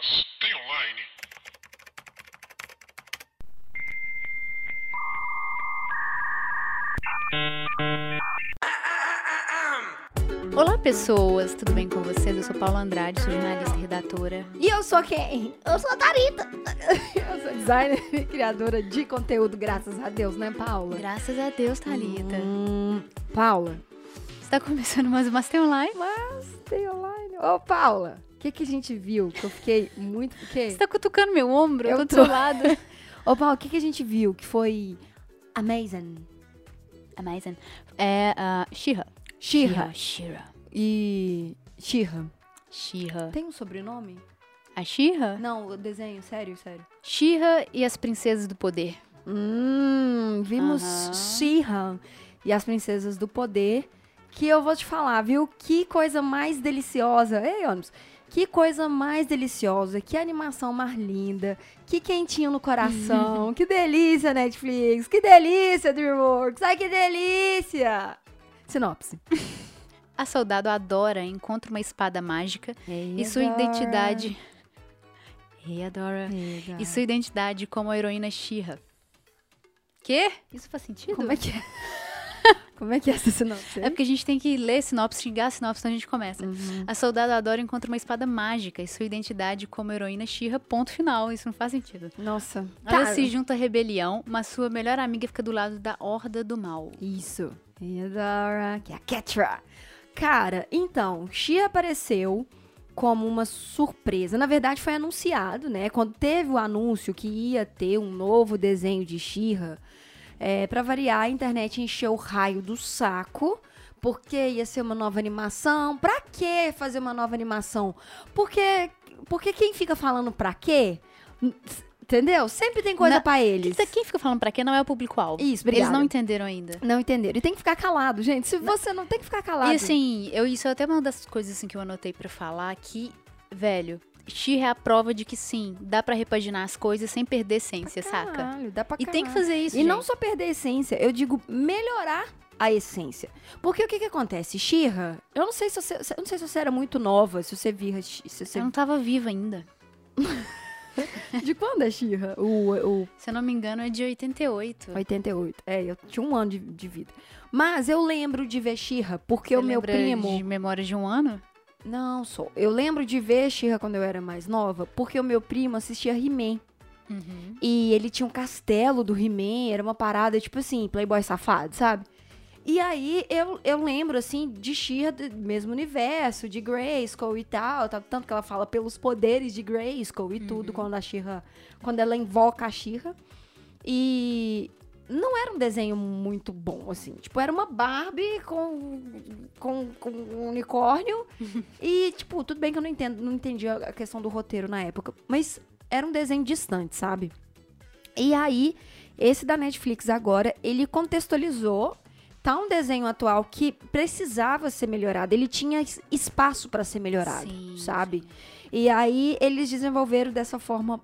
mas tem online. Olá, pessoas! Tudo bem com vocês? Eu sou Paula Andrade, sou jornalista e redatora. E eu sou quem? Eu sou a Tarita. Eu sou designer e criadora de conteúdo, graças a Deus, né, Paula? Graças a Deus, Thalita. Hum, Paula. Está começando mais uma Master Online. Mas tem online. Ô, Paula, que, que a gente viu? Que eu fiquei muito. O quê? Você tá cutucando meu ombro? Eu, do tô. seu lado. Ô, Paula, o que, que a gente viu? Que foi amazing. Amazing. É a Shira. Shira. Shira. E. Shira. Shira. Tem um sobrenome? A Shira? Não, o desenho, sério, sério. Shira e as Princesas do Poder. Hum, vimos Aham. She-Ra e as Princesas do Poder. Que eu vou te falar, viu? Que coisa mais deliciosa. Ei, ônibus. Que coisa mais deliciosa. Que animação mais linda. Que quentinho no coração. que delícia, Netflix. Que delícia, Dreamworks. Ai, que delícia. Sinopse. A soldado Adora encontra uma espada mágica e sua identidade. Hey, Adora. E sua identidade como a heroína Shira. Quê? Isso faz sentido? Como é que é? Como é que é essa sinopse? É porque a gente tem que ler sinopse, xingar a sinopse, então a gente começa. Uhum. A soldada Adora encontra uma espada mágica e sua identidade como heroína Shira, ponto final. Isso não faz sentido. Nossa. Ela Tá. se junta à rebelião, mas sua melhor amiga fica do lado da Horda do Mal. Isso. Theodora, que é a Ketra. Cara, então, She apareceu como uma surpresa. Na verdade, foi anunciado, né? Quando teve o anúncio que ia ter um novo desenho de She-Ra, é, pra variar, a internet encheu o raio do saco. Porque ia ser uma nova animação. Pra que fazer uma nova animação? Porque, porque quem fica falando pra quê? Entendeu? Sempre tem coisa pra eles. Quem- Quem fica falando pra quê não é o público-alvo. Isso, Eles obrigada. não entenderam ainda. Não entenderam. E tem que ficar calado, gente. Se você não tem que ficar calado. E assim, eu, isso é até uma das coisas assim, que eu anotei pra falar que, velho, Shira é a prova de que sim, dá pra repaginar as coisas sem perder essência, saca? Caralho, dá pra E tem que caralho. fazer isso, E não gente. só perder a essência, eu digo melhorar a essência. Porque o que que acontece? Xirra, eu não sei se você, eu não sei se você era muito nova, se você via, se você... Eu não tava viva ainda. De quando é Xirra? O, o Se eu não me engano, é de 88. 88. É, eu tinha um ano de, de vida. Mas eu lembro de ver Xirra, porque Você o meu lembra primo... de memória de um ano? Não, sou. Eu lembro de ver Xirra quando eu era mais nova, porque o meu primo assistia He-Man. Uhum. E ele tinha um castelo do He-Man, era uma parada, tipo assim, Playboy safado, sabe? E aí eu, eu lembro, assim, de She-Ra do mesmo universo, de Grayskull e tal, tá- tanto que ela fala pelos poderes de Grayskull e tudo, quando a She-Ra, quando ela invoca a She-Ra. E não era um desenho muito bom, assim. Tipo, era uma Barbie com, com, com um unicórnio. e, tipo, tudo bem que eu não entendo, não entendi a questão do roteiro na época. Mas era um desenho distante, sabe? E aí, esse da Netflix agora, ele contextualizou. Tá um desenho atual que precisava ser melhorado. Ele tinha es- espaço para ser melhorado, Sim, sabe? E aí, eles desenvolveram dessa forma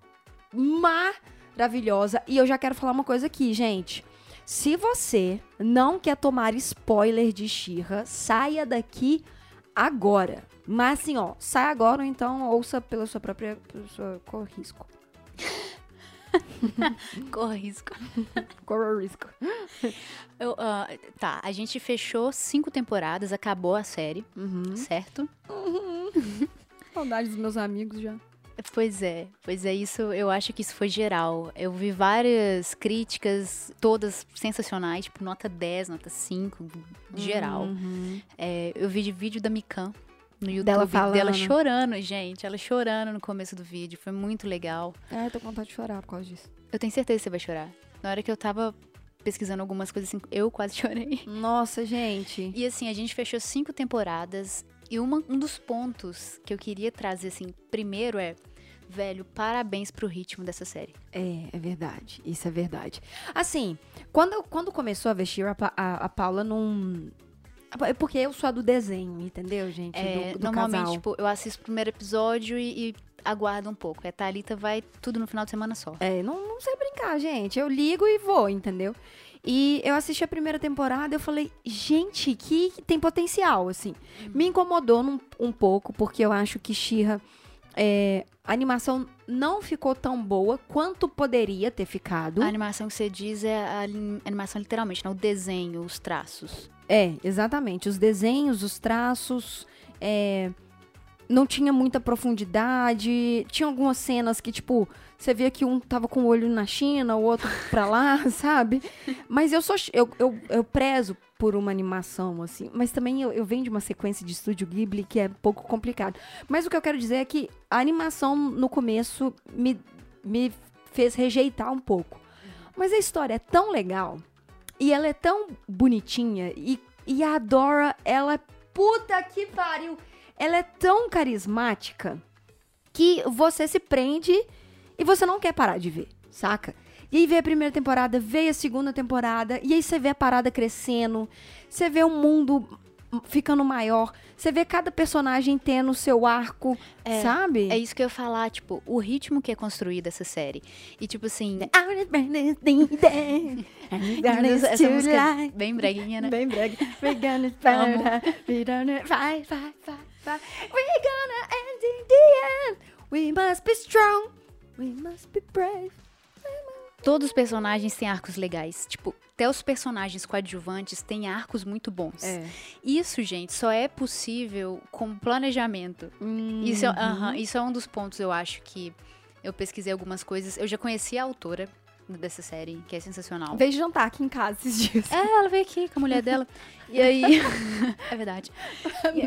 maravilhosa. E eu já quero falar uma coisa aqui, gente. Se você não quer tomar spoiler de Xirra, saia daqui agora. Mas assim, ó, sai agora ou então ouça pela sua própria pelo seu risco. Corra risco. Corra risco. Eu, ah, tá, a gente fechou cinco temporadas, acabou a série, Uhum. certo? Saudade dos meus amigos já. Pois é, pois é, isso, eu acho que isso foi geral. Eu vi várias críticas, todas sensacionais, tipo nota 10, nota 5, geral. Uhum. É, eu vi de vídeo da Mikan no YouTube, Dela falando. dela chorando, gente, ela chorando no começo do vídeo, foi muito legal. É, tô com vontade de chorar por causa disso. Eu tenho certeza que você vai chorar. Na hora que eu tava pesquisando algumas coisas assim, eu quase chorei. Nossa, gente. E assim, a gente fechou cinco temporadas. E uma- um dos pontos que eu queria trazer, assim, primeiro é, velho, parabéns pro ritmo dessa série. É, é verdade. Isso é verdade. Assim, quando, quando começou a vestir, a, a, a Paula não. É porque eu sou a do desenho, entendeu, gente? É, do, do normalmente, casal. tipo, eu assisto o primeiro episódio e, e aguardo um pouco. A Thalita vai tudo no final de semana só. É, não, não sei brincar, gente. Eu ligo e vou, entendeu? E eu assisti a primeira temporada e eu falei, gente, que tem potencial, assim. Me incomodou num- um pouco, porque eu acho que Shira É, a animação não ficou tão boa quanto poderia ter ficado. A animação que você diz é a animação literalmente, não o desenho, os traços. É, exatamente. Os desenhos, os traços. É, não tinha muita profundidade. Tinha algumas cenas que, tipo, você via que um tava com o olho na China, o outro pra lá, sabe? Mas eu sou. Eu, eu, eu prezo por uma animação, assim. Mas também eu, eu venho de uma sequência de estúdio Ghibli que é um pouco complicado. Mas o que eu quero dizer é que a animação no começo me, me fez rejeitar um pouco. Mas a história é tão legal. E ela é tão bonitinha. E, e a Dora, ela é puta que pariu ela é tão carismática que você se prende e você não quer parar de ver, saca? E aí vê a primeira temporada, vê a segunda temporada, e aí você vê a parada crescendo, você vê o mundo ficando maior. Você vê cada personagem tendo o seu arco, é, sabe? É isso que eu ia falar, tipo, o ritmo que é construído essa série. E tipo assim. essa música bem breguinha, né? Bem brega. Vai, vai, vai. We're gonna end in the end. We must be strong. We must be brave. Todos os personagens têm arcos legais. Tipo, até os personagens coadjuvantes têm arcos muito bons. É. Isso, gente, só é possível com planejamento. Uhum. Isso, é, uh -huh, isso é um dos pontos, eu acho, que eu pesquisei algumas coisas. Eu já conheci a autora, dessa série, que é sensacional. Veio jantar aqui em casa esses dias. É, ela veio aqui com a mulher dela. E aí. é verdade.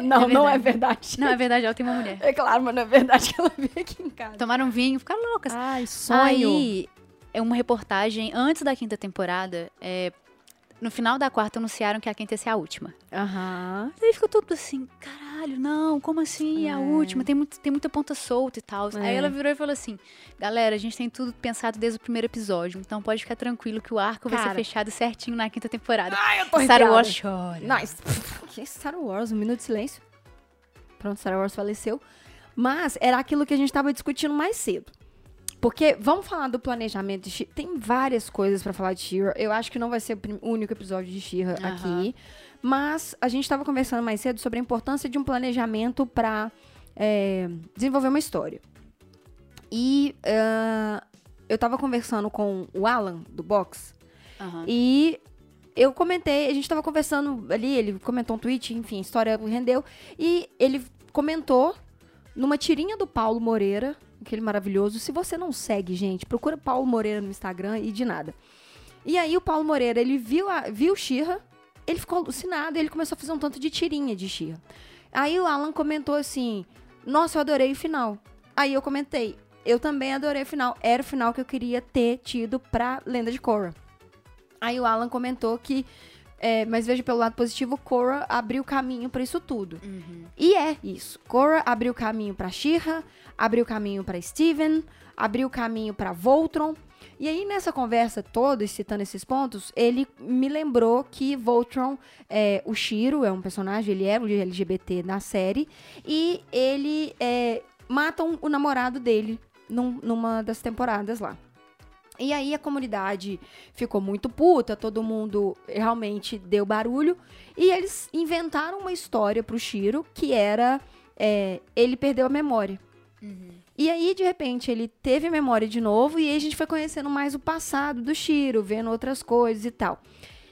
não, é verdade. não é verdade. Não, é verdade, ela tem uma mulher. É claro, mas não é verdade que ela veio aqui em casa. Tomaram vinho, ficaram loucas. Ai, sonho. Aí, é uma reportagem antes da quinta temporada. É, no final da quarta anunciaram que a quinta ia ser a última. Aham. Uhum. Aí ficou tudo assim, caralho, não, como assim? É. A última, tem, muito, tem muita ponta solta e tal. É. Aí ela virou e falou assim: galera, a gente tem tudo pensado desde o primeiro episódio, então pode ficar tranquilo que o arco Cara. vai ser fechado certinho na quinta temporada. Ai, eu tô Star Wars chora. Nice. que Star Wars? Um minuto de silêncio. Pronto, Star Wars faleceu. Mas era aquilo que a gente tava discutindo mais cedo. Porque vamos falar do planejamento de She Tem várias coisas para falar de She-Ra. Eu acho que não vai ser o único episódio de She-Ra uhum. aqui. Mas a gente estava conversando mais cedo sobre a importância de um planejamento para é, desenvolver uma história. E uh, eu estava conversando com o Alan, do Box. Uhum. E eu comentei, a gente estava conversando ali, ele comentou um tweet, enfim, a história rendeu. E ele comentou numa tirinha do Paulo Moreira, aquele maravilhoso. Se você não segue, gente, procura Paulo Moreira no Instagram e de nada. E aí o Paulo Moreira, ele viu a, viu Xirra, ele ficou alucinado e ele começou a fazer um tanto de tirinha de Xirra. Aí o Alan comentou assim: "Nossa, eu adorei o final". Aí eu comentei: "Eu também adorei o final. Era o final que eu queria ter tido pra Lenda de Korra". Aí o Alan comentou que é, mas veja pelo lado positivo, Korra abriu caminho para isso tudo. Uhum. E é isso. Korra abriu caminho para Shira, abriu caminho para Steven, abriu caminho para Voltron. E aí, nessa conversa toda, citando esses pontos, ele me lembrou que Voltron, é, o Shiro, é um personagem, ele é o LGBT na série, e ele é, mata um, o namorado dele num, numa das temporadas lá. E aí a comunidade ficou muito puta, todo mundo realmente deu barulho. E eles inventaram uma história pro Shiro que era é, ele perdeu a memória. Uhum. E aí, de repente, ele teve a memória de novo e aí a gente foi conhecendo mais o passado do Shiro, vendo outras coisas e tal.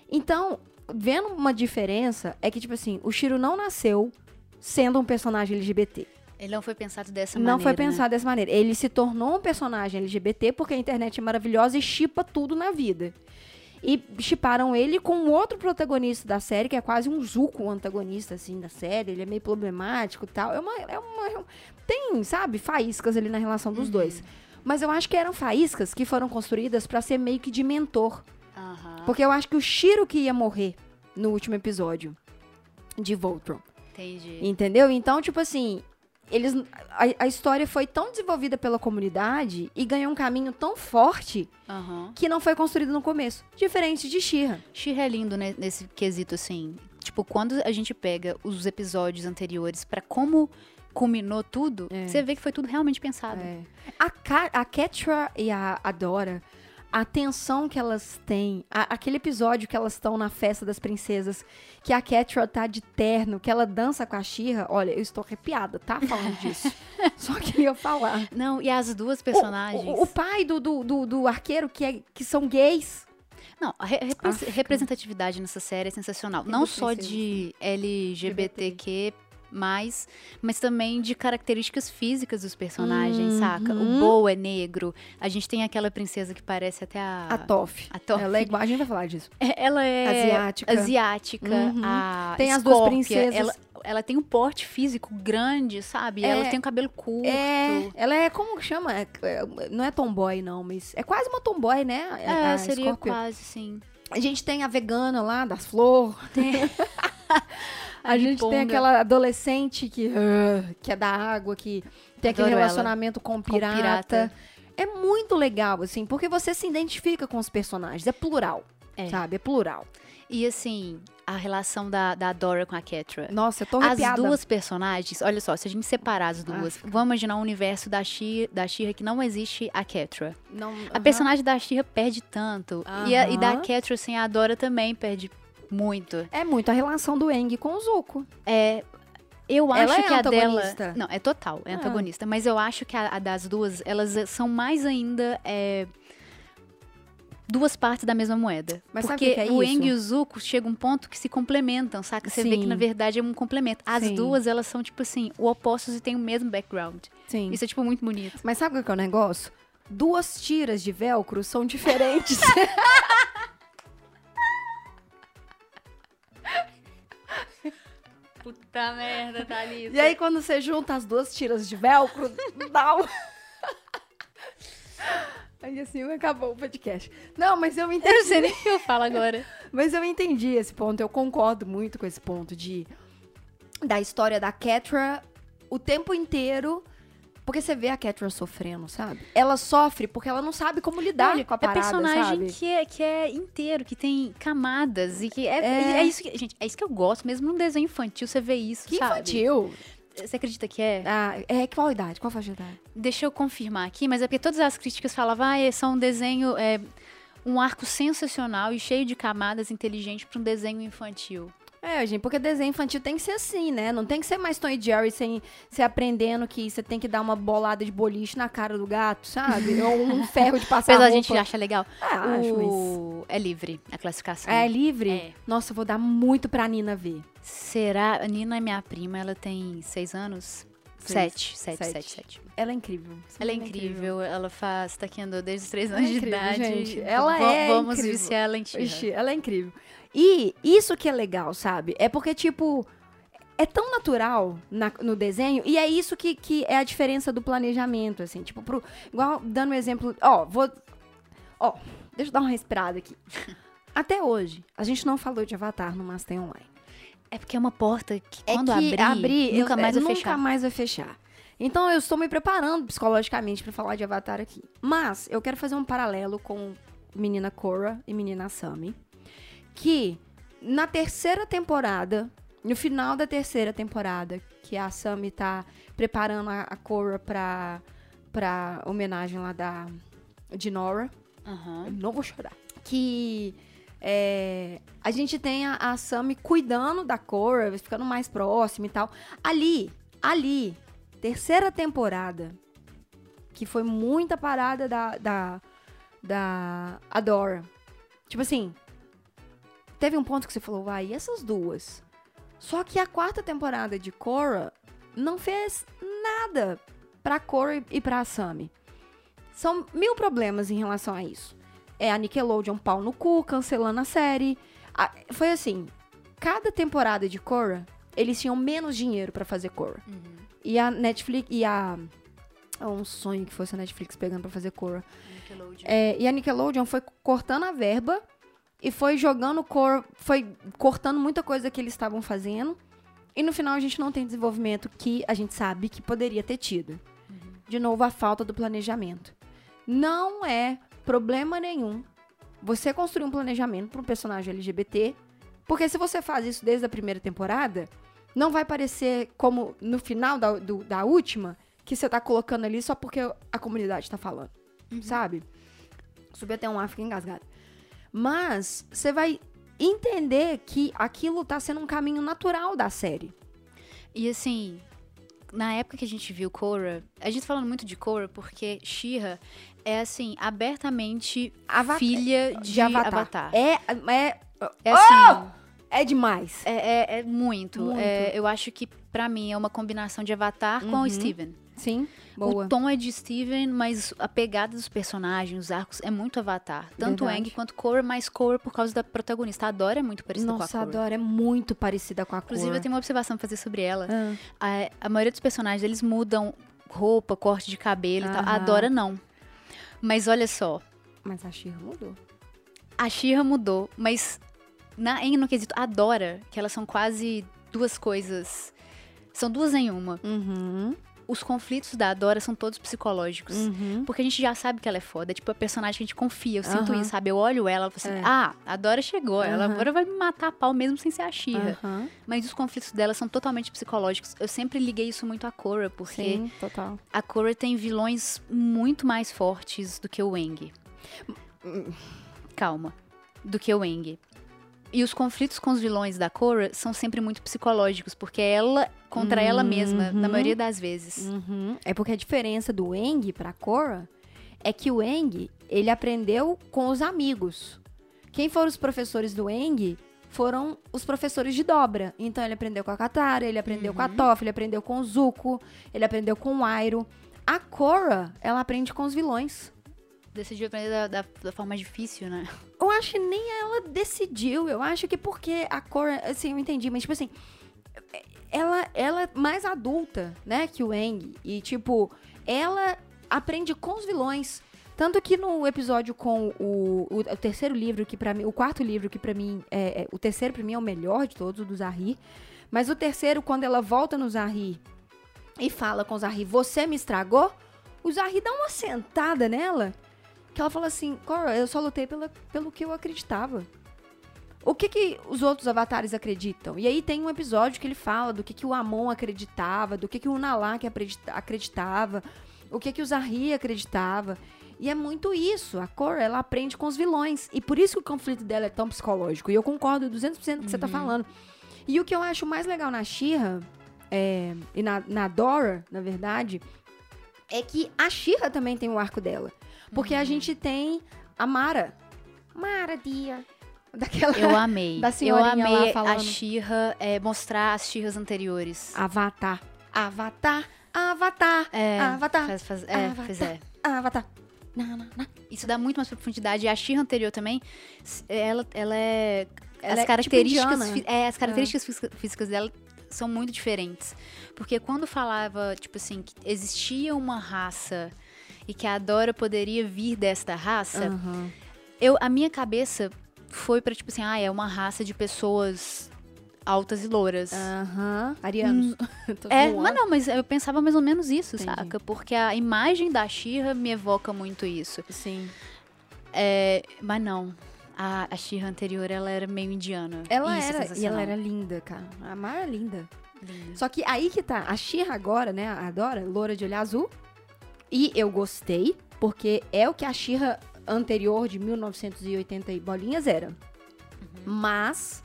Então, vendo uma diferença, é que, tipo assim, o Shiro não nasceu sendo um personagem LGBT. Ele não foi pensado dessa não maneira. Não foi pensado né? dessa maneira. Ele se tornou um personagem LGBT porque a internet é maravilhosa e chipa tudo na vida. E chiparam ele com outro protagonista da série, que é quase um Zuko antagonista, assim, da série. Ele é meio problemático e tal. É uma, é uma. É tem, sabe, faíscas ali na relação dos uhum. dois. Mas eu acho que eram faíscas que foram construídas para ser meio que de mentor. Uhum. Porque eu acho que o Shiro que ia morrer no último episódio de Voltron. Entendi. Entendeu? Então, tipo assim, eles a, a, história foi tão desenvolvida pela comunidade e ganhou um caminho tão forte uhum. que não foi construído no começo. Diferente de Shira. Shira é lindo né, nesse quesito, assim. Tipo, quando a gente pega os episódios anteriores para como culminou tudo, é. você vê que foi tudo realmente pensado. É. A, Ka a Ketra e a, a Dora, a tensão que elas têm, a, aquele episódio que elas estão na festa das princesas, que a Catra tá de terno, que ela dança com a Shira, olha, eu estou arrepiada, tá? Falando disso. Só queria falar. Não, e as duas personagens. O, o, o pai do, do, do, do, arqueiro, que, é, que são gays. Não, a re representatividade nessa série é sensacional. Não só de LGBTQ mais, mas também de características físicas dos personagens, uhum. saca? O Bo é negro, a gente tem aquela princesa que parece até a... A Toff. A Toff. Ela é igual, a gente vai falar disso. É, ela é... Asiática. Asiática. Uhum. A tem as duas princesas. Ela, ela tem um porte físico grande, sabe? É, ela tem o um cabelo curto. É, ela é, como chama? É, não é tomboy, não, mas é quase uma tomboy, né? É, a seria Scorpio. quase, sim. A gente tem a vegana lá, das flores. Tem... A gente tem aquela adolescente que, uh, que é da água, que tem aquele Adoro relacionamento com pirata. com pirata. É muito legal, assim, porque você se identifica com os personagens. É plural, é. sabe? É plural. E assim, a relação da, da Dora com a Ketra. Nossa, eu tô arrepiada. As duas personagens, olha só, se a gente separar as duas, ah. vamos imaginar um universo da Shira, da Shira que não existe a Ketra. Não, uh -huh. A personagem da Shira perde tanto. Uh -huh. e, a, e da Ketra, assim, a Dora também perde muito. É muito a relação do Eng com o Zuko. É. Eu acho Ela é que a dela. Não, é total, é ah. antagonista. Mas eu acho que a, a, das duas, elas são mais ainda. É, duas partes da mesma moeda. Mas Porque que é o Eng e o Zuko chega um ponto que se complementam, saca? Você Sim. vê que na verdade é um complemento. As Sim. duas, elas são tipo assim, o opostos e têm o mesmo background. Sim. Isso é tipo muito bonito. Mas sabe o que é o negócio? Duas tiras de velcro são diferentes. Puta merda, Thalita. E aí, quando você junta as duas tiras de velcro, dá um... Aí assim, acabou o podcast. Não, mas eu entendi. Eu não sei nem o que eu falo agora. mas eu entendi esse ponto. Eu concordo muito com esse ponto de da história da Catra o tempo inteiro porque você vê a Catherine sofrendo, sabe? Ela sofre porque ela não sabe como lidar Olha, com a é parada, É personagem que é, que é inteiro, que tem camadas e que é, é... é isso que, gente, é isso que eu gosto, mesmo num desenho infantil você vê isso, que sabe? infantil? Você acredita que é? Ah, é qual idade? Qual faixa de idade? Deixa eu confirmar aqui, mas é porque todas as críticas falavam, ah, é só um desenho, é, um arco sensacional e cheio de camadas inteligente para um desenho infantil. É, gente, porque desenho infantil tem que ser assim, né? Não tem que ser mais Tom e Jerry sem você aprendendo que você tem que dar uma bolada de boliche na cara do gato, sabe? Ou um ferro de passar Mas a gente acha legal. Ah, o... acho, mas... É livre a classificação. É livre? É. Nossa, eu vou dar muito pra Nina ver. Será? A Nina é minha prima, ela tem seis anos. Sete, sete, sete, sete, sete. Ela é incrível. Ela é incrível. incrível. Ela faz taekwondo desde os três anos é incrível, de idade. Gente. Ela v é Vamos incrível. viciar ela em Ixi, Ela é incrível. E isso que é legal, sabe? É porque, tipo, é tão natural na, no desenho, e é isso que, que é a diferença do planejamento, assim, tipo, pro, igual dando um exemplo, ó, vou, ó, deixa eu dar uma respirada aqui. Até hoje, a gente não falou de Avatar no Master Online. É porque é uma porta que é quando que abrir, abrir, nunca eu, mais vai nunca fechar. Nunca mais vai fechar. Então eu estou me preparando psicologicamente para falar de Avatar aqui. Mas eu quero fazer um paralelo com menina Korra e menina Sami que na terceira temporada, no final da terceira temporada, que a Sammy tá preparando a, a Korra pra, pra homenagem lá da de Nora. Uhum. Eu não vou chorar. Que é, a gente tem a, a Sammy cuidando da Korra, ficando mais próxima e tal. Ali, ali, terceira temporada, que foi muita parada da, da, da Adora. Tipo assim, teve um ponto que você falou, vai, e essas duas? Só que a quarta temporada de Korra não fez nada pra Korra e pra Asami. São mil problemas em relação a isso. É a Nickelodeon pau no cu, cancelando a série. A, foi assim, cada temporada de Korra, eles tinham menos dinheiro para fazer Korra. Uhum. E a Netflix, e a... É um sonho que fosse a Netflix pegando pra fazer Korra. É, e a Nickelodeon foi cortando a verba e foi jogando cor, foi cortando muita coisa que eles estavam fazendo. E no final a gente não tem desenvolvimento que a gente sabe que poderia ter tido. Uhum. De novo, a falta do planejamento. Não é problema nenhum você construir um planejamento para um personagem LGBT, porque se você faz isso desde a primeira temporada, não vai parecer como no final da, do, da última, que você tá colocando ali só porque a comunidade tá falando, uhum. sabe? Subi até um ar, fiquei engasgada. Mas você vai entender que aquilo tá sendo um caminho natural da série. E assim, na época que a gente viu Korra, a gente tá falando muito de Korra porque Shira é assim, abertamente filha de, de Avatar. Avatar. É, é, é assim, oh! é demais. É, é, é muito. muito. É, eu acho que para mim é uma combinação de Avatar uhum. com o Steven. Sim, boa. O tom é de Steven, mas a pegada dos personagens, os arcos, é muito Avatar. Tanto o Aang quanto Korra, mas Korra por causa da protagonista. A Dora é muito parecida Nossa, com a Korra. Nossa, a Dora é muito parecida com a Korra. Inclusive, eu tenho uma observação pra fazer sobre ela. Ah. A, a, maioria dos personagens, eles mudam roupa, corte de cabelo e tal. A Dora não. Mas olha só. Mas a Shira mudou. A Shira mudou, mas na, em, no quesito a Dora, que elas são quase duas coisas... São duas em uma. Uhum os conflitos da Dora são todos psicológicos. Uhum. Porque a gente já sabe que ela é foda. É tipo a personagem que a gente confia. Eu sinto uhum. isso, sabe? Eu olho ela e falo assim: é. ah, a Dora chegou. Ela agora vai me matar a pau mesmo sem ser a Xirra. Mas os conflitos dela são totalmente psicológicos. Eu sempre liguei isso muito a Korra, porque Sim, a Korra tem vilões muito mais fortes do que o Eng. Calma. Do que o Eng. E os conflitos com os vilões da Korra são sempre muito psicológicos, porque é ela contra uhum, ela mesma, na maioria das vezes. Uhum. É porque a diferença do Eng pra Korra é que o Eng, ele aprendeu com os amigos. Quem foram os professores do Eng foram os professores de dobra. Então ele aprendeu com a Katara, ele aprendeu uhum. com a uhum. Toph, ele aprendeu com o Zuko, ele aprendeu com o Airo. A Korra, ela aprende com os vilões decidiu aprender da, da, da, forma difícil, né? Eu acho que nem ela decidiu. Eu acho que porque a cor, assim, eu entendi, mas tipo assim, ela, ela é mais adulta, né, que o Eng. E, tipo, ela aprende com os vilões. Tanto que no episódio com o, o, o terceiro livro, que para mim, o quarto livro, que para mim, é, é, o terceiro para mim é o melhor de todos, o do Zahri. Mas o terceiro, quando ela volta no Zahri e fala com o Zahri, você me estragou, o Zahri dá uma sentada nela que ela fala assim, Cora, eu só lutei pela, pelo que eu acreditava. O que que os outros avatares acreditam? E aí tem um episódio que ele fala do que que o Amon acreditava, do que que o Nalak acreditava, o que que o Zahri acreditava. E é muito isso. A Cora, ela aprende com os vilões. E por isso que o conflito dela é tão psicológico. E eu concordo 200% com o que uhum. você tá uhum. falando. E o que eu acho mais legal na Shira é, e na, na Dora, na verdade, é que a Shira também tem o arco dela. Porque uhum. a gente tem a Mara. Mara, dia. Daquela, eu amei. Da eu amei a Xirra é, mostrar as Xirras anteriores. Avatar. Avatar. Avatar. É, Avatar. Faz, faz, é, Avatar. É. Avatar. Isso dá muito mais profundidade. E a Xirra anterior também, ela, ela é. Ela as, é características, tipo é, as características é. físicas dela são muito diferentes. Porque quando falava, tipo assim, que existia uma raça e que a Dora poderia vir desta raça, uhum. eu, a minha cabeça foi para tipo assim, ah, é uma raça de pessoas altas e louras. Aham. Uhum. Arianos. Hum, é, mas não, mas eu pensava mais ou menos isso, Entendi. saca? Porque a imagem da Xirra me evoca muito isso. Sim. É, mas não. A, a Xirra anterior, ela era meio indiana. Ela isso era, é e ela era linda, cara. A Mara é linda. linda. Só que aí que tá, a Xirra agora, né, a Dora, loura de olho azul, e eu gostei, porque é o que a Xirra anterior de 1980 e bolinhas era. Uhum. Mas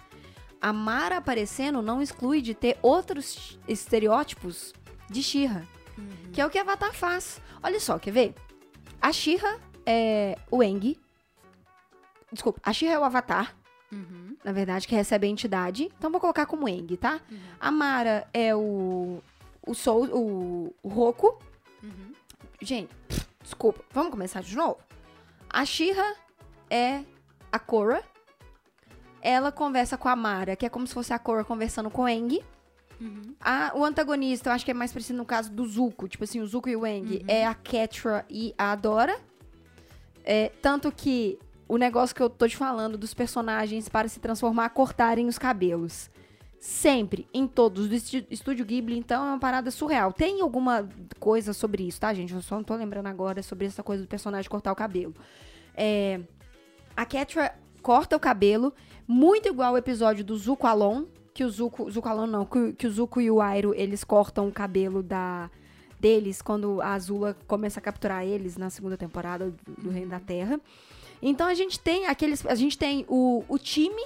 a Mara aparecendo não exclui de ter outros estereótipos de Xirra. Uhum. Que é o que a Avatar faz. Olha só, quer ver? A Xirra é o Eng. Desculpa, a Xirra é o Avatar. Uhum. Na verdade, que recebe a entidade. Então vou colocar como Eng, tá? Uhum. A Mara é o. O Soul. O, o Roku. Uhum. Gente, desculpa, vamos começar de novo? A Shira é a Korra. Ela conversa com a Mara, que é como se fosse a Korra conversando com o Eng. Uhum. A, o antagonista, eu acho que é mais parecido no caso do Zuko. Tipo assim, o Zuko e o Eng uhum. é a Ketra e a Adora. É, tanto que o negócio que eu tô te falando dos personagens para se transformar, cortarem os cabelos. Sempre, em todos, do Estúdio Ghibli, então é uma parada surreal. Tem alguma coisa sobre isso, tá, gente? Eu só não tô lembrando agora sobre essa coisa do personagem cortar o cabelo. É, a Ketra corta o cabelo, muito igual ao episódio do Zuko Alon, que o Zuko, Zuko Alon não, que, que o Zuko e o Airo, eles cortam o cabelo da deles quando a Azula começa a capturar eles na segunda temporada do, do Reino da Terra. Então a gente tem aqueles. A gente tem o, o time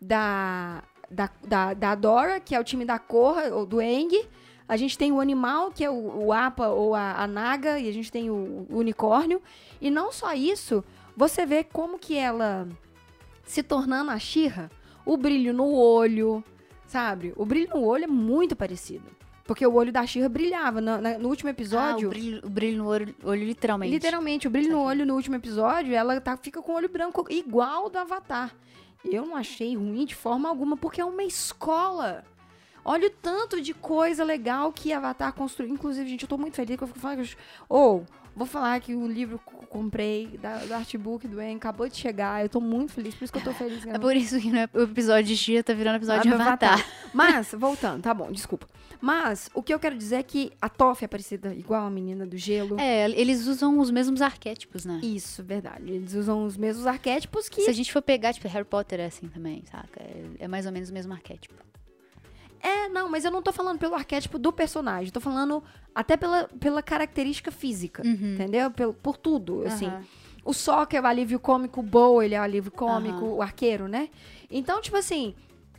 da, da, da, da Dora, que é o time da Korra, ou do Eng. A gente tem o animal, que é o, o Apa ou a, a Naga, e a gente tem o, o unicórnio. E não só isso, você vê como que ela se tornando a Xirra, o brilho no olho, sabe? O brilho no olho é muito parecido. Porque o olho da Xirra brilhava. No, na, no último episódio. Ah, o, brilho, o brilho no olho, olho, literalmente. Literalmente, o brilho no olho no último episódio, ela tá, fica com o olho branco igual do Avatar. Eu não achei ruim de forma alguma, porque é uma escola. Olha o tanto de coisa legal que Avatar construiu. Inclusive, gente, eu tô muito feliz que eu fico falando. Ou, oh, vou falar que o livro que eu comprei da, do artbook do En acabou de chegar. Eu tô muito feliz, por isso que eu tô feliz. É por isso que né, o episódio de Chia tá virando episódio de Avatar. Avatar. Mas, voltando, tá bom, desculpa. Mas, o que eu quero dizer é que a Toff é parecida igual a menina do gelo. É, eles usam os mesmos arquétipos, né? Isso, verdade. Eles usam os mesmos arquétipos que. Se a gente for pegar, tipo, Harry Potter é assim também, saca? É, é mais ou menos o mesmo arquétipo. É, não, mas eu não tô falando pelo arquétipo do personagem. Tô falando até pela, pela característica física, uhum. entendeu? Pelo, por tudo, assim. O Sokka é o alívio cômico, o Bo, ele é o alívio cômico, uhum. o arqueiro, né? Então, tipo assim,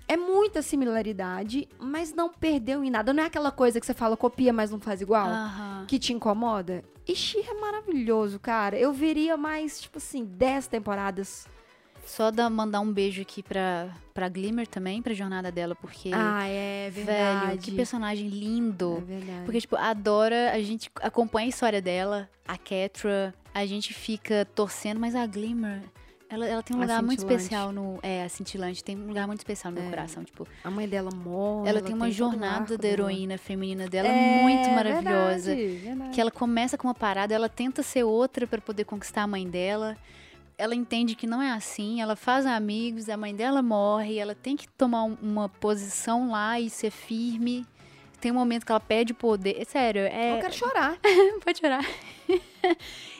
é muita similaridade, mas não perdeu em nada. Não é aquela coisa que você fala copia, mas não faz igual, uhum. que te incomoda. E She é maravilhoso, cara. Eu veria mais, tipo assim, 10 temporadas só da, mandar um beijo aqui pra, pra Glimmer também, pra jornada dela, porque. Ah, é verdade. Velho, que personagem lindo. É verdade. Porque, tipo, adora, a gente acompanha a história dela, a Ketra, a gente fica torcendo, mas a Glimmer. Ela, ela tem um a lugar muito especial no. É, a cintilante tem um lugar muito especial no é. meu coração. Tipo, a mãe dela morre. Ela, ela tem uma tem jornada da heroína feminina dela é, muito maravilhosa. Verdade, verdade. Que ela começa com uma parada, ela tenta ser outra para poder conquistar a mãe dela ela entende que não é assim, ela faz amigos, a mãe dela morre, ela tem que tomar uma posição lá e ser firme. Tem um momento que ela perde poder. É sério, é. Eu quero chorar. Pode chorar.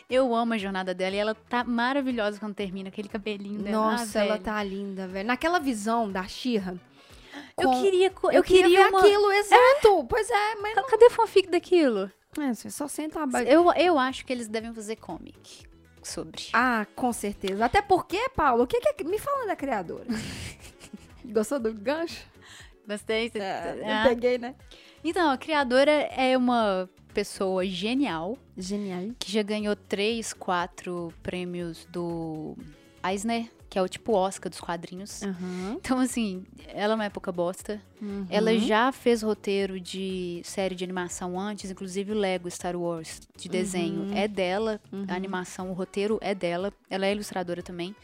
Eu amo a jornada dela e ela tá maravilhosa quando termina aquele cabelinho dela. Ah, Nossa, ah, ela tá linda, velho. Naquela visão da Xirra. Eu queria, eu, eu queria, queria uma... aquilo, exato. É? Pois é, mas. Cadê o fanfic daquilo? É, você só senta a eu, eu acho que eles devem fazer comic sobre. Ah, com certeza. Até porque, Paulo, o que, que é... Me fala da criadora. Gostou do gancho? Gostei. É, eu peguei, né? Então, a criadora é uma pessoa genial. Genial. Que já ganhou três, quatro prêmios do Eisner que é o tipo Oscar dos quadrinhos. Uhum. Então, assim, ela é pouca bosta. Uhum. Ela já fez roteiro de série de animação antes, inclusive o Lego Star Wars de desenho uhum. é dela, a uhum. animação, o roteiro é dela. Ela é ilustradora também.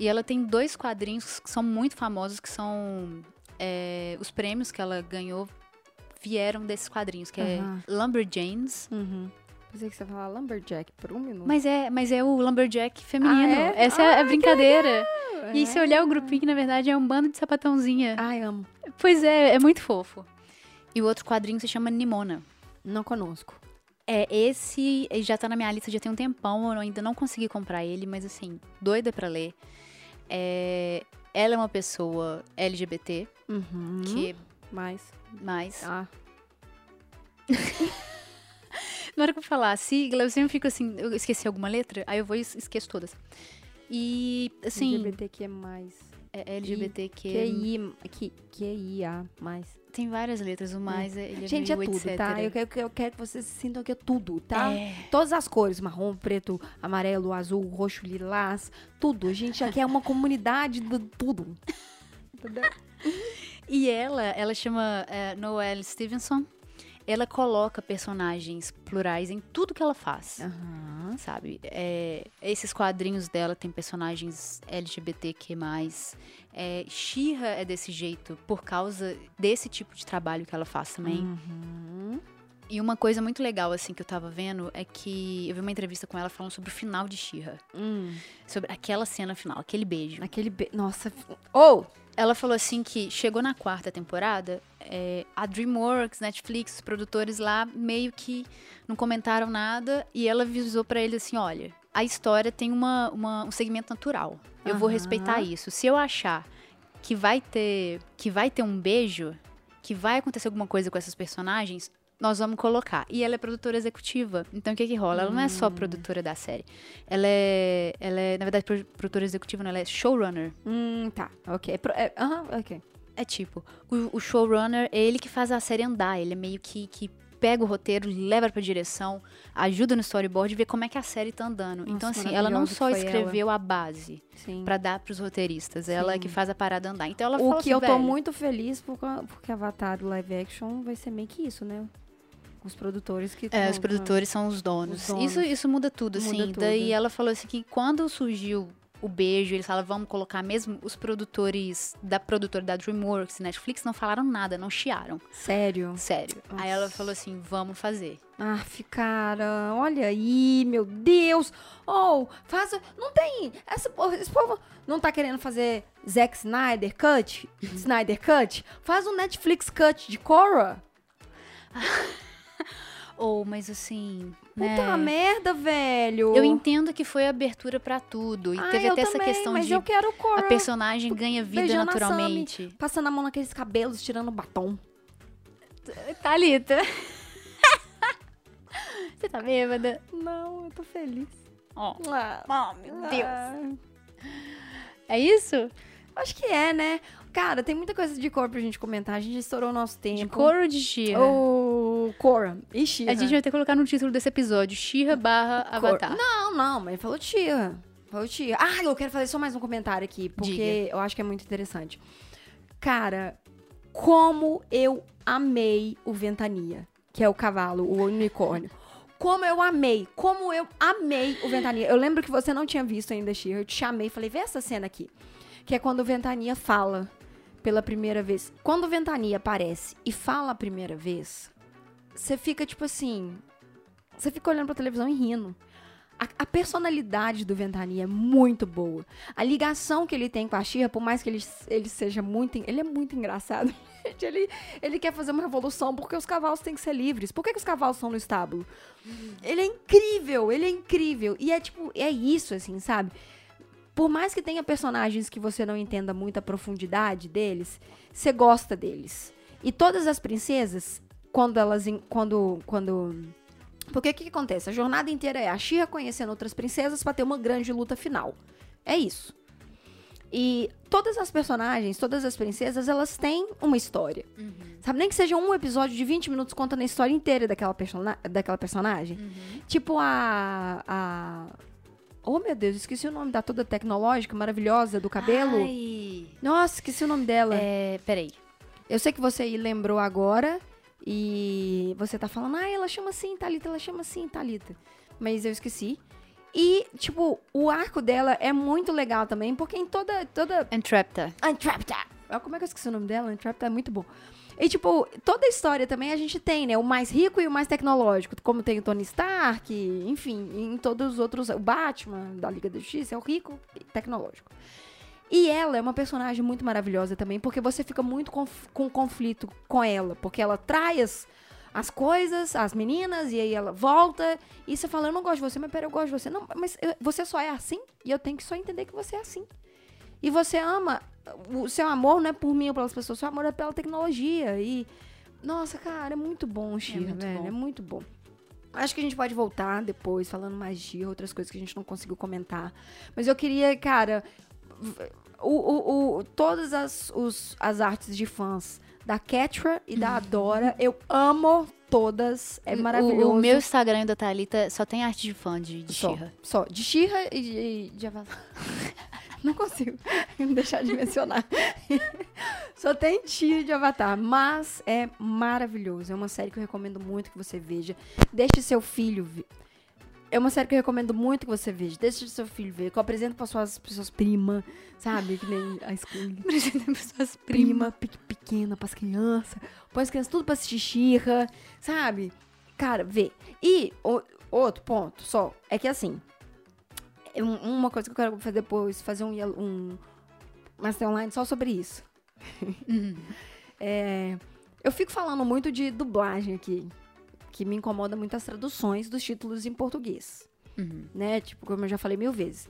E ela tem dois quadrinhos que são muito famosos, que são é, os prêmios que ela ganhou vieram desses quadrinhos, que é Lumberjanes. Pensei que você ia falar Lumberjack por um minuto. Mas é, mas é o Lumberjack feminino. Ah, é? Essa ah, é a brincadeira. E é. se olhar o grupinho, na verdade, é um bando de sapatãozinha. Ai, amo. Pois é, é muito fofo. E o outro quadrinho se chama Nimona. Não conosco. É, esse já tá na minha lista já tem um tempão, eu ainda não consegui comprar ele, mas assim, doida para ler. É, ela é uma pessoa LGBT, uhum. que... Mais. Mais. Ah. Na hora que eu falar a sigla, eu sempre fico assim, eu esqueci alguma letra, aí eu vou e esqueço todas. E, assim... LGBTQ+. É LGBTQ... QI, QIA+. Tem várias letras, o mais é. É Gente, é, tudo, etc. tá? Eu quero, eu quero que vocês sintam que é tudo, tá? É. Todas as cores, marrom, preto, amarelo, azul, roxo, lilás, tudo. A gente aqui é uma comunidade do tudo. e ela, ela chama é, Noelle Stevenson ela coloca personagens plurais em tudo que ela faz. Uhum. Sabe? É, esses quadrinhos dela tem personagens LGBTQ. É, Shira é desse jeito por causa desse tipo de trabalho que ela faz também. Uhum. E uma coisa muito legal, assim, que eu tava vendo é que eu vi uma entrevista com ela falando sobre o final de Shira. Hum. Sobre aquela cena final, aquele beijo. Aquele beijo. Nossa. Ou! Oh! Ela falou assim que chegou na quarta temporada, é, a DreamWorks, Netflix, os produtores lá meio que não comentaram nada e ela avisou para ele assim, olha, a história tem uma, uma um segmento natural. Eu uhum. vou respeitar isso. Se eu achar que vai ter que vai ter um beijo, que vai acontecer alguma coisa com essas personagens, nós vamos colocar. E ela é produtora executiva. Então, o que que rola? Ela não é só Hum. produtora da série. Ela é, ela é na verdade, pro- produtora executiva, não, ela é showrunner. Hum, tá. Ok. Pro- é, Aham, ok. É tipo, o, o showrunner é ele que faz a série andar. Ele é meio que, que pega o roteiro, leva pra direção, ajuda no storyboard e vê como é que a série tá andando. então, Nossa, assim, ela não só escreveu a base Sim. pra dar pros roteiristas, ela é que Sim. faz a parada andar. Então ela O que assim, eu tô "Velho, muito feliz por, ca- porque Avatar do live action vai ser meio que isso, né? Os produtores que É, os produtores são os donos. Os donos. Isso, isso muda tudo, assim. Muda tudo. Daí ela falou assim que quando surgiu o beijo, eles falaram, vamos colocar mesmo os produtores da produtora da DreamWorks, Netflix, não falaram nada, não chiaram. Sério. Sério. Aí ela Nossa. falou assim, vamos fazer. Aff, cara, olha aí, meu Deus. Oh, faz. Não tem. Essa, porra- esse povo não tá querendo fazer Zack Snyder Cut? Snyder Cut? Faz um Netflix Cut de Korra. Ou, mas assim, Puta né? merda, velho. Eu entendo que foi abertura pra tudo. E Ah, teve até essa também, questão mas de eu quero a personagem ganha vida a Sammy. naturalmente. Passando a mão naqueles cabelos, tirando o batom. Thalita. Você tá bêbada? Não, eu tô feliz. Ó. Ah, Oh, meu Deus. ah. É isso? Acho que é, né? Cara, tem muita coisa de cor pra gente comentar. A gente estourou o nosso tempo. De cor ou de Shira? O Cora. E Shira. A gente vai ter que colocar no título desse episódio, Shira barra Cor. Avatar. Não, não, mas falou tia. Falou tia. Ah, eu quero fazer só mais um comentário aqui, porque Diga. eu acho que é muito interessante. Cara, como eu amei o Ventania, que é o cavalo, o unicórnio. Como eu amei, como eu amei o Ventania. Eu lembro que você não tinha visto ainda, Shira. Eu te chamei e falei, vê essa cena aqui. Que é quando o Ventania fala pela primeira vez. Quando Ventania aparece e fala a primeira vez, você fica tipo assim. Você fica olhando pra televisão e rindo. A, a personalidade do Ventania é muito boa. A ligação que ele tem com a Xirra, por mais que ele, ele seja muito. Ele é muito engraçado. Ele, ele quer fazer uma revolução porque os cavalos têm que ser livres. Por que, que os cavalos estão no estábulo? Ele é incrível, ele é incrível. E é tipo, é isso, assim, sabe? Por mais que tenha personagens que você não entenda muito a profundidade deles, você gosta deles. E todas as princesas, quando elas. Quando. quando porque o que, que acontece? A jornada inteira é a Xirra conhecendo outras princesas pra ter uma grande luta final. É isso. E todas as personagens, todas as princesas, elas têm uma história. Sabe? Nem que seja um episódio de 20 minutos contando a história inteira daquela, persona daquela personagem. Tipo a. a. Oh, meu Deus, esqueci o nome da toda tecnológica, maravilhosa, do cabelo. Ai. Nossa, esqueci o nome dela. É, peraí. Eu sei que você lembrou agora e você tá falando, ah, ela chama assim, Thalita, ela chama assim, Thalita. Mas eu esqueci. E, tipo, o arco dela é muito legal também, porque em toda. toda... Entrapta. Entrapta! Ah, Como é que eu esqueci o nome dela? Entrapta é muito bom. E, tipo, toda a história também a gente tem, né? O mais rico e o mais tecnológico. Como tem o Tony Stark, enfim, em todos os outros. O Batman da Liga da Justiça é o rico e tecnológico. E ela é uma personagem muito maravilhosa também, porque você fica muito conf- com conflito com ela. Porque ela trai as, as coisas, as meninas, e aí ela volta. E você fala, eu não gosto de você, mas pera, eu gosto de você. Não, mas eu- você só é assim, e eu tenho que só entender que você é assim. E você ama. O seu amor não é por mim ou pelas pessoas, seu amor é pela tecnologia. E. Nossa, cara, é muito bom, Xirra, muito velho. bom. É muito bom. Acho que a gente pode voltar depois, falando mais de outras coisas que a gente não conseguiu comentar. Mas eu queria, cara. O, o, o- todas as, os- as artes de fãs da Ketra e da Adora, eu amo todas. É maravilhoso. O, o meu Instagram da Thalita só tem arte de fã de, de Só, só. De Xirra e de, de Avatar. Não consigo deixar de mencionar. Só tem Xirra de Avatar, mas é maravilhoso. É uma série que eu recomendo muito que você veja. Deixe seu filho ver. É uma série que eu recomendo muito que você veja. Deixe seu filho ver. Que eu apresento para suas, pra suas primas, sabe? Que nem a Scully. Pessoas Prima pe- pequena pras crianças. Põe as crianças tudo pra assistir Xirra, sabe? Cara, vê. E o- outro ponto só, é que assim, uma coisa que eu quero fazer depois, fazer um, um Master Online só sobre isso. É, eu fico falando muito de dublagem aqui, que me incomoda muito as traduções dos títulos em português Uhum. né? Tipo, como eu já falei mil vezes.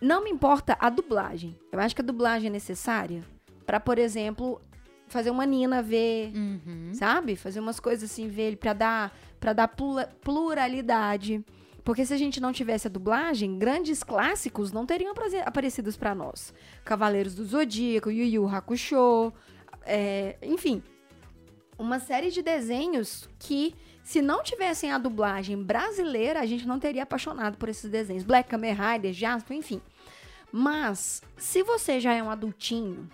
Não me importa a dublagem. Eu acho que a dublagem é necessária para, por exemplo, fazer uma Nina ver, uhum. sabe? Fazer umas coisas assim, ver ele pra dar, pra dar pluralidade. Porque se a gente não tivesse a dublagem, grandes clássicos não teriam aparecido para nós. Cavaleiros do Zodíaco, Yu Yu Hakusho, é, enfim. Uma série de desenhos que, se não tivessem a dublagem brasileira, a gente não teria apaixonado por esses desenhos. Black Kamen Rider, Jasper, enfim. Mas, se você já é um adultinho,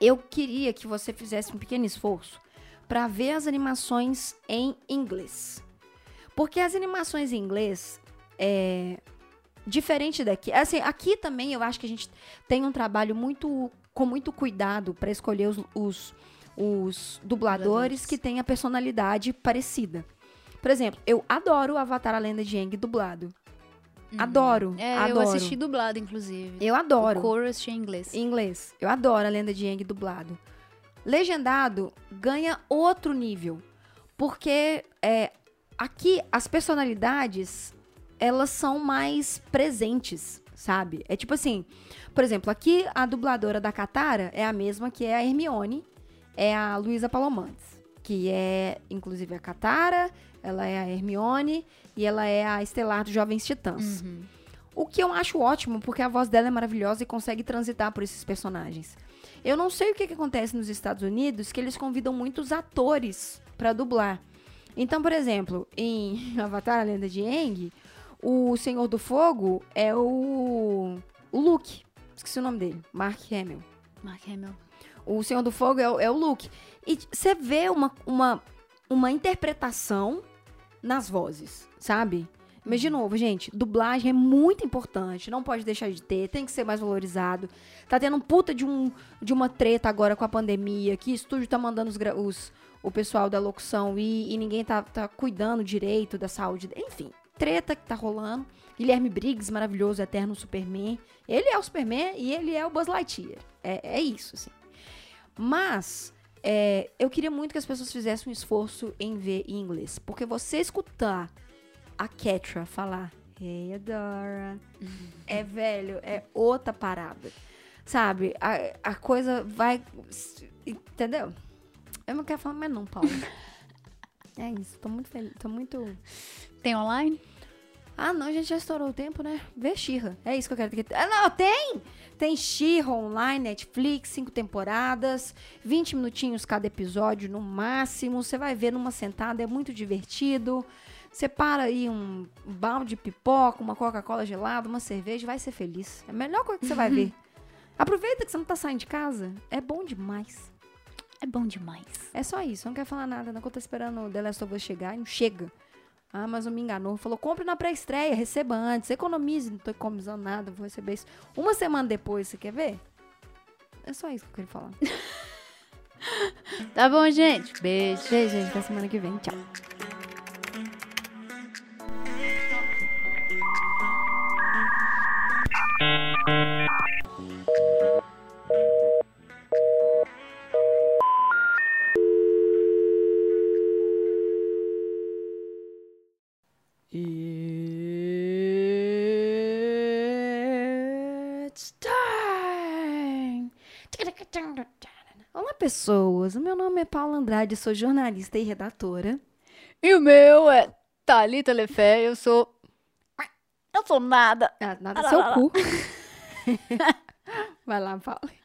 eu queria que você fizesse um pequeno esforço para ver as animações em inglês. Porque as animações em inglês é diferente daqui. Assim, aqui também eu acho que a gente tem um trabalho muito com muito cuidado para escolher os, os, os dubladores que têm a personalidade parecida. Por exemplo, eu adoro o Avatar A Lenda de Aang dublado. Uhum. Adoro. É, adoro. eu assisti dublado, inclusive. Eu adoro. O coro eu assisti em inglês. Em inglês. Eu adoro a Lenda de Aang dublado. Legendado ganha outro nível. Porque é, aqui as personalidades, elas são mais presentes, sabe? É tipo assim, por exemplo, aqui a dubladora da Katara é a mesma que é a Hermione, é a Luísa Palomantes, que é inclusive a Katara, ela é a Hermione e ela é a Estelar dos Jovens Titãs. Uhum. O que eu acho ótimo, porque a voz dela é maravilhosa e consegue transitar por esses personagens. Eu não sei o que, que acontece nos Estados Unidos, que eles convidam muitos atores para dublar. Então, por exemplo, em Avatar, a Lenda de Aang, o Senhor do Fogo é o, o Luke. Esqueci o nome dele. Mark Hamill. Mark Hamill. O Senhor do Fogo é, é o Luke. E você vê uma, uma, uma interpretação nas vozes, sabe? Mas, de uhum. novo, gente, dublagem é muito importante. Não pode deixar de ter, tem que ser mais valorizado. Tá tendo um puta de, um, de uma treta agora com a pandemia, que o estúdio tá mandando os, os, o pessoal da locução e, e ninguém tá, tá cuidando direito da saúde. Enfim, treta que tá rolando. Guilherme Briggs, maravilhoso, eterno Superman. Ele é o Superman e ele é o Buzz Lightyear. É, é isso, assim. Mas é, eu queria muito que as pessoas fizessem um esforço em ver em inglês. Porque você escutar a Ketra falar Hey, Adora, é velho, é outra parada. Sabe? A, a coisa vai. Entendeu? Eu não quero falar mais não, Paulo. é isso, tô muito feliz, tô muito... Tem online? Ah, não, a gente já estourou o tempo, né? Vê Xirra. É isso que eu quero ter. Ah, não, tem! Tem Xirra online, Netflix, cinco temporadas, 20 minutinhos cada episódio no máximo. Você vai ver numa sentada, é muito divertido. Você para aí um balde de pipoca, uma Coca-Cola gelada, uma cerveja, vai ser feliz. É a melhor coisa que você vai ver. Aproveita que você não tá saindo de casa. É bom demais. É bom demais. É só isso, eu não quero falar nada, não. Que eu tô esperando o The Last of Us chegar e não chega. A Amazon me enganou, falou: compre na pré-estreia, receba antes, economize, não tô economizando nada, vou receber isso. Uma semana depois, você quer ver? É só isso que eu queria falar. tá bom, gente. Beijo. Beijo, gente. Até semana que vem. Tchau. Pessoas. O meu nome é Paula Andrade, sou jornalista e redatora. E o meu é Thalita Lefé, eu sou. Eu sou nada. Ah, nada, seu cu. Vai lá, Paula.